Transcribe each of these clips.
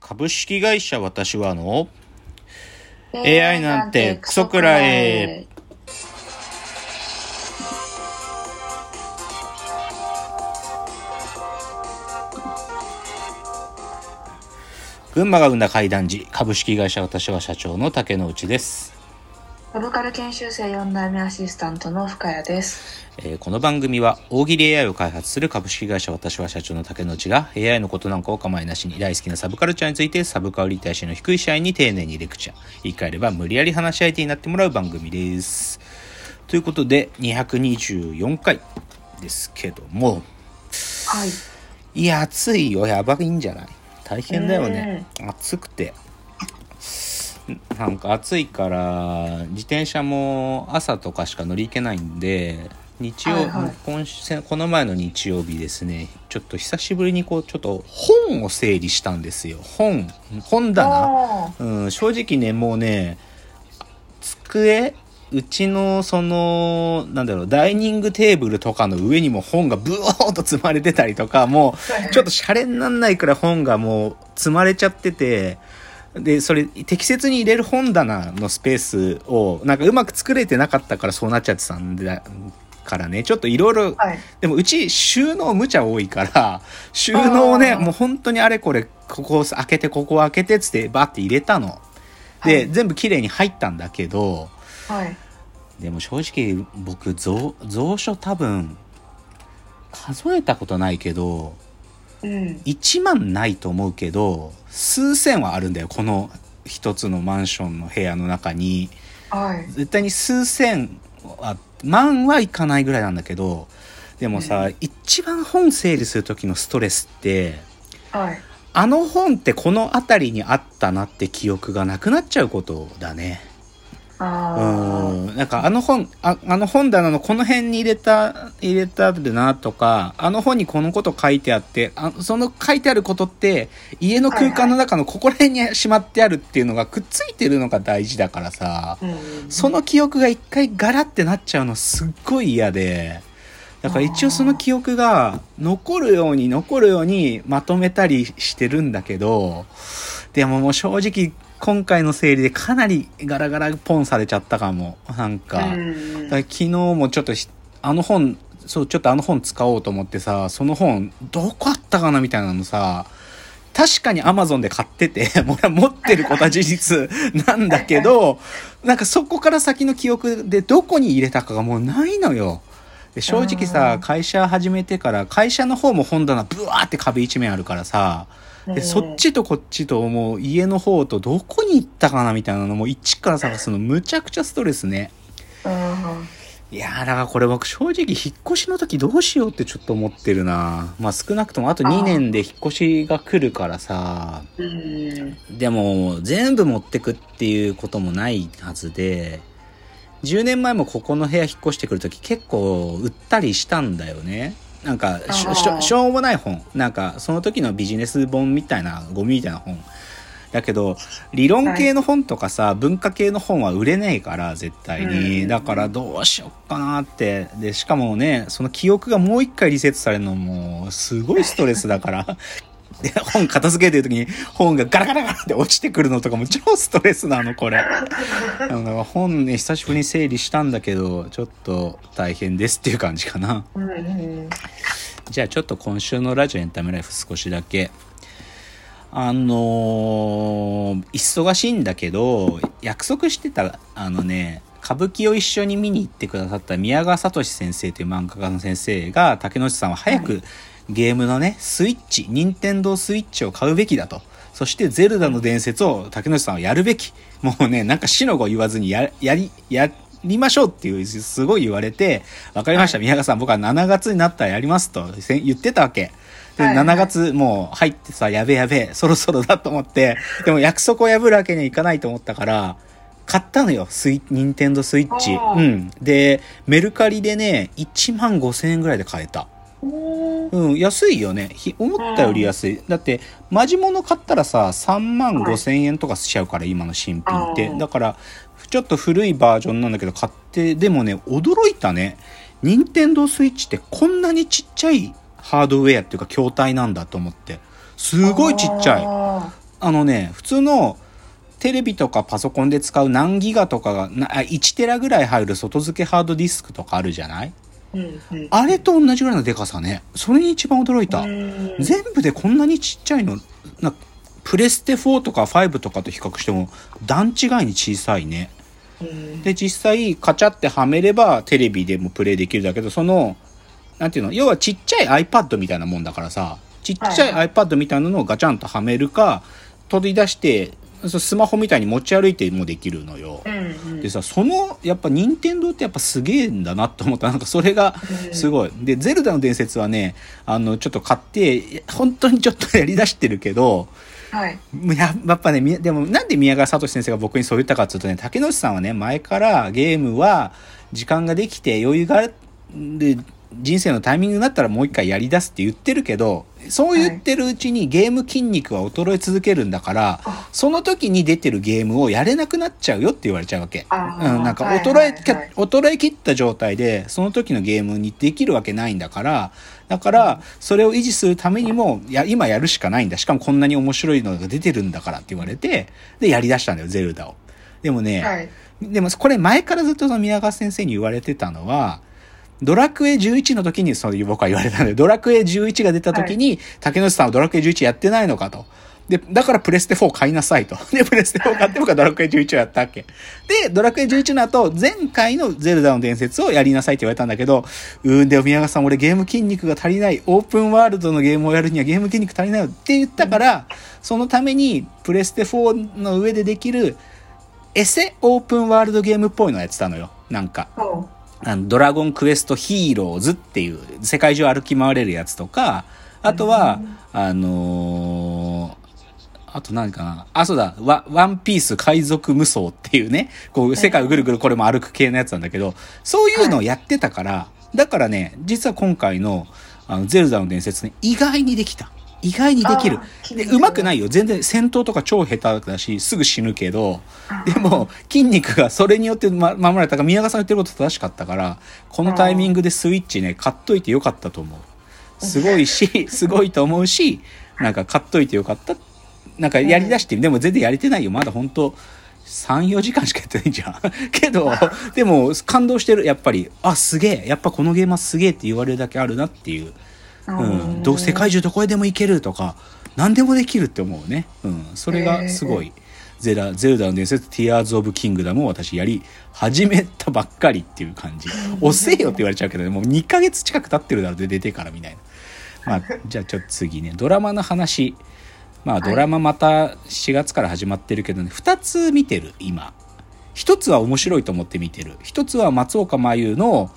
株式会社私はの AI なんてクソくらえ。群馬が生んだ怪談時株式会社私は社長の竹之内です、サブカル研修生4代目アシスタントの深谷です。えーこの番組は大喜利 AI を開発する株式会社私は社長の竹之内が AI のことなんかを構いなしに大好きなサブカルチャーについてサブカルリテラシーの低い社員に丁寧にレクチャー。言い換えれば無理やり話し相手になってもらう番組です。ということで224回ですけども。はい。いや暑いよ。やばいんじゃない？大変だよね、暑くてなんか暑いから自転車も朝とかしか乗り行けないんで日曜、はいはい。今週この前の日曜日ですねちょっと久しぶりにこうちょっと本を整理したんですよ。本本棚。あうん、正直ねもうね机うちのそのなんだろうダイニングテーブルとかの上にも本がブワーッと積まれてたりとかもうちょっとシャレになんないくらい本がもう積まれちゃっててでそれ適切に入れる本棚のスペースをなんかうまく作れてなかったからそうなっちゃってたんだからねちょっといろいろはい。ででもうち収納無茶多いから、収納をね、もう本当にあれこれ、ここを開けて、ここを開けてっつってバーって入れたの。で、はい全部綺麗に入ったんだけど、はい。でも正直僕、蔵、蔵書多分、数えたことないけど、うん。1万ないと思うけど、数千はあるんだよ、この一つのマンションの部屋の中に。はい。絶対に数千は万はいかないぐらいなんだけどでもさ、一番本整理する時のストレスってはい。あの本ってこの辺りにあったなって記憶がなくなっちゃうことだね。うあん。なんかあの本、ああの本棚のこの辺に入れた、入れたでなとか、あの本にこのこと書いてあって、あその書いてあることって家の空間の中のここら辺にしまってあるっていうのがくっついてるのが大事だからさ。あ。うん。その記憶が一回ガラってなっちゃうのすっごい嫌で、だから一応その記憶が残るように残るようにまとめたりしてるんだけど、でももう正直今回の整理でかなりガラガラポンされちゃったかも。なんか。から昨日もちょっとひあの本、そう、ちょっとあの本使おうと思ってさ、その本、どこあったかなみたいなのさ、確かに Amazon で買ってて、持ってることは事実なんだけど、なんかそこから先の記憶でどこに入れたかがもうないのよ。で正直あさ、ー会社始めてから、会社の方も本棚ブワーって壁一面あるからさ、でそっちとこっちともう家の方とどこに行ったかなみたいなのも一から探すのむちゃくちゃストレスね。うん。いやーだからこれ僕正直引っ越しの時どうしようってちょっと思ってるなまあ少なくともあと2年で引っ越しが来るからさうん。でも全部持ってくっていうこともないはずで10年前もここの部屋引っ越してくる時結構売ったりしたんだよね。なんかしょうもない本。なんかその時のビジネス本みたいなゴミみたいな本。だけど理論系の本とかさ、文化系の本は売れないから絶対に、うん。だからどうしよっかなって。でしかもねその記憶がもう一回リセットされるのもすごいストレスだからで本片付けてる時に本がガラガラガラって落ちてくるのとかも超ストレスなのこれだから本ね久しぶりに整理したんだけどちょっと大変ですっていう感じかなうん。うん。じゃあちょっと今週のラジオエンタメライフ少しだけ。あのー忙しいんだけど、約束してた、あのね、歌舞伎を一緒に見に行ってくださった宮川聡先生という漫画家の先生が、竹野内さんは早くゲームのね、スイッチ、任天堂スイッチを買うべきだと。そして、ゼルダの伝説を竹野内さんはやるべき。もうね、なんか死の子言わずにや、やり、やりましょうっていう、すごい言われて、わかりました、宮川さん、僕は7月になったらやりますと言ってたわけ。で、はいはい7月もう入ってさ、やべやべ、そろそろだと思って、でも約束を破るわけにはいかないと思ったから、買ったのよ、スイ、ニンテンドスイッチ。うん。で、メルカリでね、1万5千円ぐらいで買えた。うん。うん、安いよね。ひ思ったより安い。だって、マジモノ買ったらさ、3万5千円とかしちゃうから、今の新品ってだから、ちょっと古いバージョンなんだけど、買って、でもね、驚いたね。任天堂スイッチってこんなにちっちゃいハードウェアっていうか筐体なんだと思って。すごいちっちゃい。ああのね、普通のテレビとかパソコンで使う何ギガとかが、なあ1テラぐらい入る外付けハードディスクとかあるじゃない？あれと同じぐらいのデカさね。それに一番驚いた。うん全部でこんなにちっちゃいの、なプレステ4とか5とかと比較しても段違いに小さいね。うんで、実際カチャってはめればテレビでもプレイできるだけど、その、なんていうの、要はちっちゃい iPad みたいなもんだからさ、ちっちゃはいい iPad みたいなのをガチャンとはめるか、取り出して、スマホみたいに持ち歩いてもできるのよ。うんうんでさ、その、やっぱ任天堂ってやっぱすげえんだなと思った。なんかそれがすごい。で、ゼルダの伝説はね、あの、ちょっと買って、本当にちょっとやりだしてるけど、はいややっぱね、みでもなんで宮川聡先生が僕にそう言ったかっていうとね、竹野内さんはね、前からゲームは時間ができて余裕がある人生のタイミングになったらもう一回やり出すって言ってるけど、そう言ってるうちにゲーム筋肉は衰え続けるんだから、あその時に出てるゲームをやれなくなっちゃうよって言われちゃうわけ。うん、なんかはい衰え、はいはい衰え切った状態で、その時のゲームにできるわけないんだから、だから、それを維持するためにも、いや、今やるしかないんだ。しかもこんなに面白いのが出てるんだからって言われて、で、やり出したんだよ、ゼルダを。でもね、はいでもこれ前からずっとその宮川先生に言われてたのは、ドラクエ11の時にそう僕は言われたんで、ドラクエ11が出た時に、竹野内さんはドラクエ11やってないのかと。で、だからプレステ4買いなさいと。で、プレステ4買って僕はドラクエ11をやったわけ。で、ドラクエ11の後、前回のゼルダの伝説をやりなさいって言われたんだけど、うーん、でも宮川さん俺ゲーム筋肉が足りない。オープンワールドのゲームをやるにはゲーム筋肉足りないよって言ったから、そのためにプレステ4の上でできるエセオープンワールドゲームっぽいのやってたのよ。なんか。ほあの、ドラゴンクエストヒーローズっていう、世界中歩き回れるやつとか、あとは、あのーあと何かな？あ、そうだ、ワワンピース海賊無双っていうね、こう、世界をぐるぐるこれも歩く系のやつなんだけど、そういうのをやってたから、だからね、実は今回の、あの、ゼルダの伝説ね、意外にできた。意外にできるで、肉うまくないよ。全然戦闘とか超下手だし、すぐ死ぬけど、でも、筋肉がそれによって、ま、守られたから、宮川さん言ってること正しかったから、このタイミングでスイッチね、買っといてよかったと思う。すごいし、すごいと思うし、なんか買っといてよかった。なんかやりだして、でも全然やれてないよ。まだ本当3、4時間しかやってないじゃん。けど、でも感動してる。やっぱり、あ、すげえ。やっぱこのゲームはすげえって言われるだけあるなっていう。うん。どう世界中どこへでも行けるとか、何でもできるって思うね。うん。それがすごい。ゼラ、ゼルダの伝説、ティアーズ・オブ・キングダムを私やり始めたばっかりっていう感じ。遅えよって言われちゃうけどね、もう2ヶ月近く経ってるだろうで出てからみたいな。まあ、じゃあちょっと次ね、ドラマの話。まあ、ドラマまた4月から始まってるけどね、2つ見てる、今。1つは面白いと思って見てる。1つは松岡真優の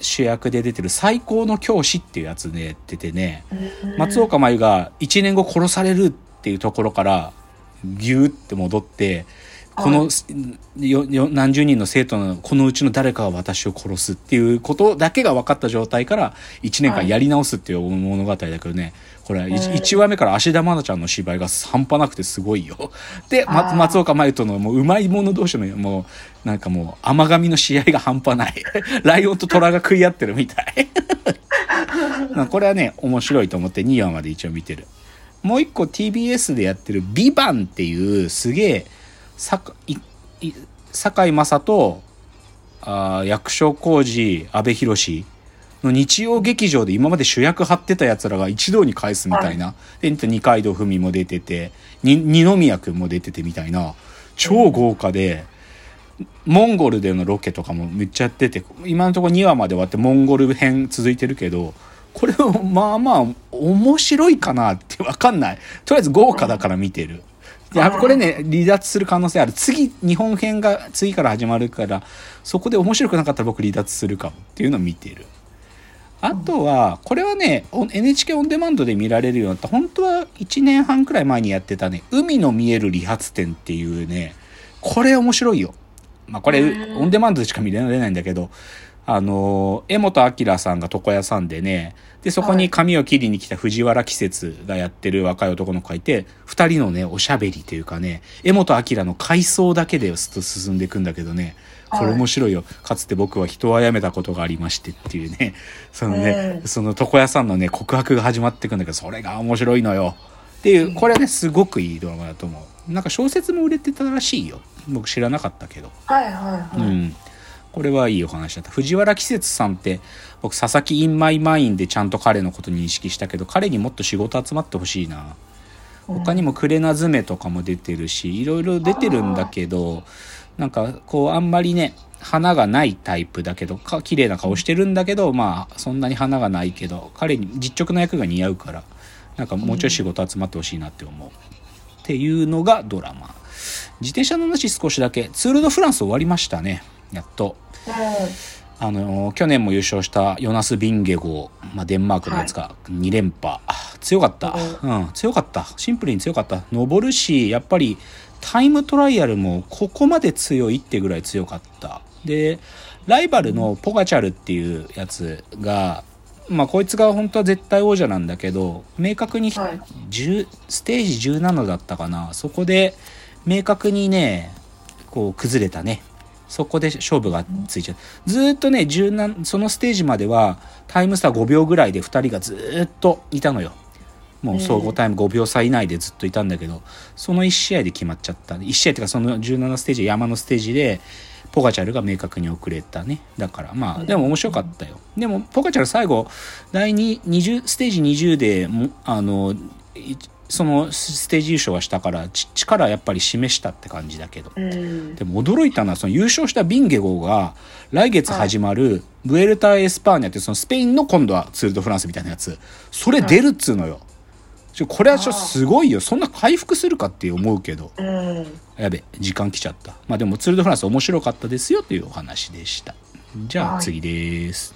主役で出てる最高の教師っていうやつで出てね、松岡真優が1年後殺されるっていうところからギューって戻ってこのよよ何十人の生徒のこのうちの誰かが私を殺すっていうことだけが分かった状態から1年間やり直すっていう物語だけどね。これ 1, 話目から芦田愛菜ちゃんの芝居が半端なくてすごいよ。でま松岡真優とのもううまい者同士のもうなんかもう甘噛みの試合が半端ない。ライオンと虎が食い合ってるみたい。これはね面白いと思って2話まで一応見てる。もう一個 TBS でやってる「ビバンっていうすげえ堺雅人あー役所広司阿部寛の日曜劇場で今まで主役張ってたやつらが一堂に返すみたいな、で二階堂ふみも出ててに二宮君も出ててみたいな。超豪華で、モンゴルでのロケとかもめっちゃやってて今のところ2話まで終わってモンゴル編続いてるけどこれはまあまあ面白いかなって分かんない。とりあえず豪華だから見てる。いやこれね離脱する可能性ある。次日本編が次から始まるからそこで面白くなかったら僕離脱するかもっていうのを見てる。あとはこれはねお NHK オンデマンドで見られるようになった。本当は1年半くらい前にやってたね「海の見える理髪店」っていうね。これ面白いよ。まあこれオンデマンドでしか見られないんだけどあの江本明さんが床屋さんでねでそこに髪を切りに来た藤原季節がやってる若い男の子がいて2人のねおしゃべりというかね江本明の回想だけで進んでいくんだけどねこれ面白いよ。かつて僕は人を殺めたことがありましてっていうね、そのね、その床屋さんのね、告白が始まっていくんだけど、それが面白いのよ。っていうこれはねすごくいいドラマだと思う。なんか小説も売れてたらしいよ。僕知らなかったけど。はいはいはい。うんこれはいいお話だった。藤原季節さんって僕佐々木インマイマインでちゃんと彼のこと認識したけど彼にもっと仕事集まってほしいな。他にも「クレナズメ」とかも出てるしいろいろ出てるんだけどなんかこうあんまりね花がないタイプだけどか綺麗な顔してるんだけどまあそんなに花がないけど彼に実直な役が似合うからなんかもうちょい仕事集まってほしいなって思う、っていうのがドラマ。自転車の話少しだけ。ツール・ド・フランス終わりましたね。やっと。うん。あの去年も優勝したヨナス・ビンゲゴー、まあ、デンマークのやつが2連覇、強かった、う。ん、強かった。シンプルに強かった。登るしやっぱりタイムトライアルもここまで強いってぐらい強かった。でライバルのポガチャルっていうやつがまあこいつが本当は絶対王者なんだけど明確にはい。10ステージ17だったかな。そこで明確にねこう崩れたねそこで勝負がついちゃう。ずーっとね17そのステージまではタイム差5秒ぐらいで2人がずーっといたのよ。もう総合タイム5秒差以内でずっといたんだけどその1試合で決まっちゃった。1試合っていうかその17ステージ山のステージでポガチャルが明確に遅れたね。だからまあでも面白かったよ。でもポガチャル最後第2 20ステージ20でもあのいそのステージ優勝はしたからち力やっぱり示したって感じだけど。うん。でも驚いたのはその優勝したヴィンゲゴーが来月始まるブエルタ・エスパーニャっていうそのスペインの今度はツール・ド・フランスみたいなやつ。それ出るっつうのよ。ちょこれはちょっとすごいよ。そんな回復するかって思うけど。うん。やべ時間来ちゃった。まあでもツール・ド・フランス面白かったですよというお話でした。じゃあはい。次です